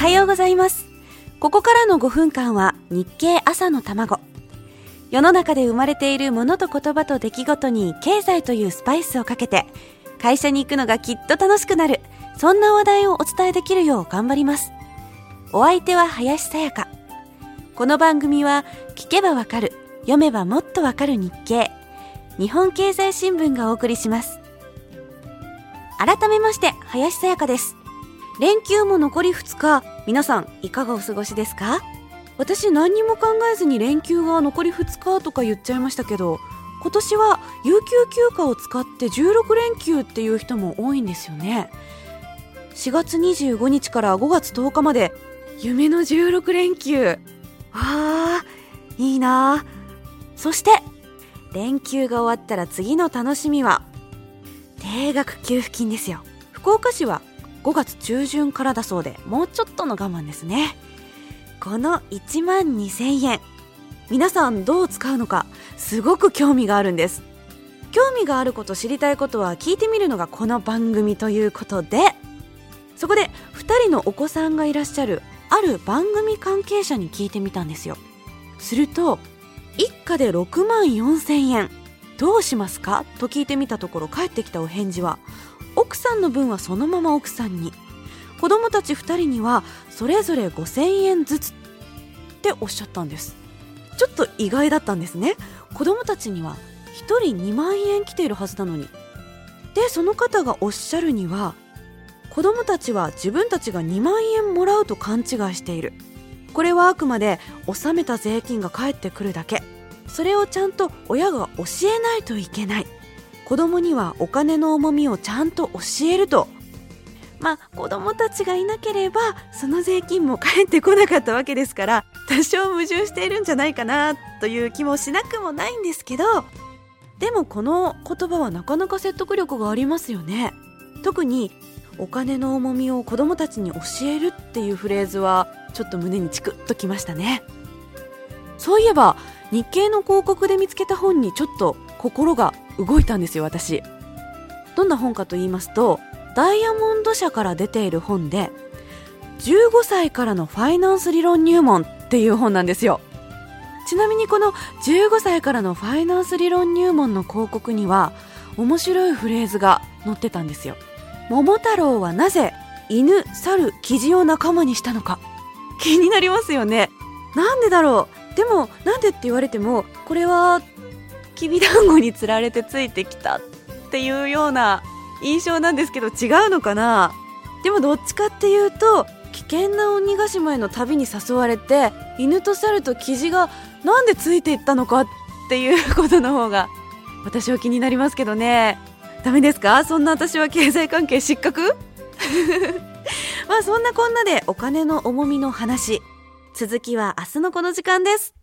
はようございます。ここからの5分間は日経朝の卵。世の中で生まれているものと言葉と出来事に経済というスパイスをかけて会社に行くのがきっと楽しくなる。そんな話題をお伝えできるよう頑張ります。お相手は林さやか。この番組は聞けばわかる読めばもっとわかる日経。日本経済新聞がお送りします。改めまして林さやかです。連休も残り2日皆さんいかがお過ごしですか？私何にも考えずに連休が残り2日とか言っちゃいましたけど今年は有給休暇を使って16連休っていう人も多いんですよね。4月25日から5月10日まで夢の16連休。わあいいな。そして連休が終わったら次の楽しみは定額給付金ですよ。福岡市は5月中旬からだそうでもうちょっとの我慢ですね。この1万2000円皆さんどう使うのかすごく興味があるんです。興味があること知りたいことは聞いてみるのがこの番組ということでそこで2人のお子さんがいらっしゃるある番組関係者に聞いてみたんですよ。すると一家で6万4000円どうしますか？と聞いてみたところ返ってきたお返事は奥さんの分はそのまま奥さんに。子供たち2人にはそれぞれ5000円ずつっておっしゃったんです。ちょっと意外だったんですね。子供たちには1人2万円来ているはずなのに。でその方がおっしゃるには子供たちは自分たちが2万円もらうと勘違いしている。これはあくまで納めた税金が返ってくるだけ。それをちゃんと親が教えないといけない。子供にはお金の重みをちゃんと教えると。まあ子供たちがいなければその税金も返ってこなかったわけですから多少矛盾しているんじゃないかなという気もしなくもないんですけどでもこの言葉はなかなか説得力がありますよね。特にお金の重みを子供たちに教えるっていうフレーズはちょっと胸にチクッときましたね。そういえば日経の広告で見つけた本にちょっと心が動いたんですよ私。どんな本かと言いますとダイヤモンド社から出ている本で15歳からのファイナンス理論入門っていう本なんですよ。ちなみにこの15歳からのファイナンス理論入門の広告には面白いフレーズが載ってたんですよ。桃太郎はなぜ犬、猿、キジを仲間にしたのか。気になりますよね。なんでだろう。でもなんでって言われてもこれはきびだんごにつられてついてきたっていうような印象なんですけど違うのかな？でもどっちかっていうと危険な鬼ヶ島への旅に誘われて犬と猿とキジがなんでついていったのかっていうことの方が私は気になりますけどね。ダメですか？そんな私は経済関係失格？まあそんなこんなでお金の重みの話続きは明日のこの時間です。